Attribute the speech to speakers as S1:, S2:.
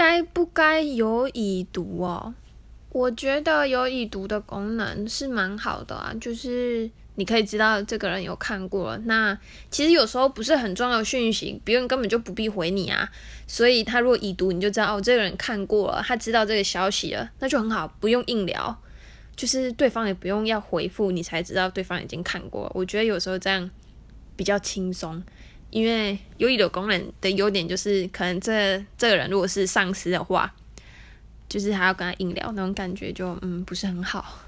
S1: 该不该有已读哦？我觉得有已读的功能是蛮好的啊，就是你可以知道这个人有看过了。那其实有时候不是很重要的讯息，别人根本就不必回你啊。所以他如果已读，你就知道哦，这个人看过了，他知道这个消息了，那就很好，不用硬聊，就是对方也不用要回复，你才知道对方已经看过。我觉得有时候这样比较轻松。因为有已读功能的优点就是，可能这这个人如果是上司的话，就是还要跟他硬聊，那种感觉就嗯不是很好。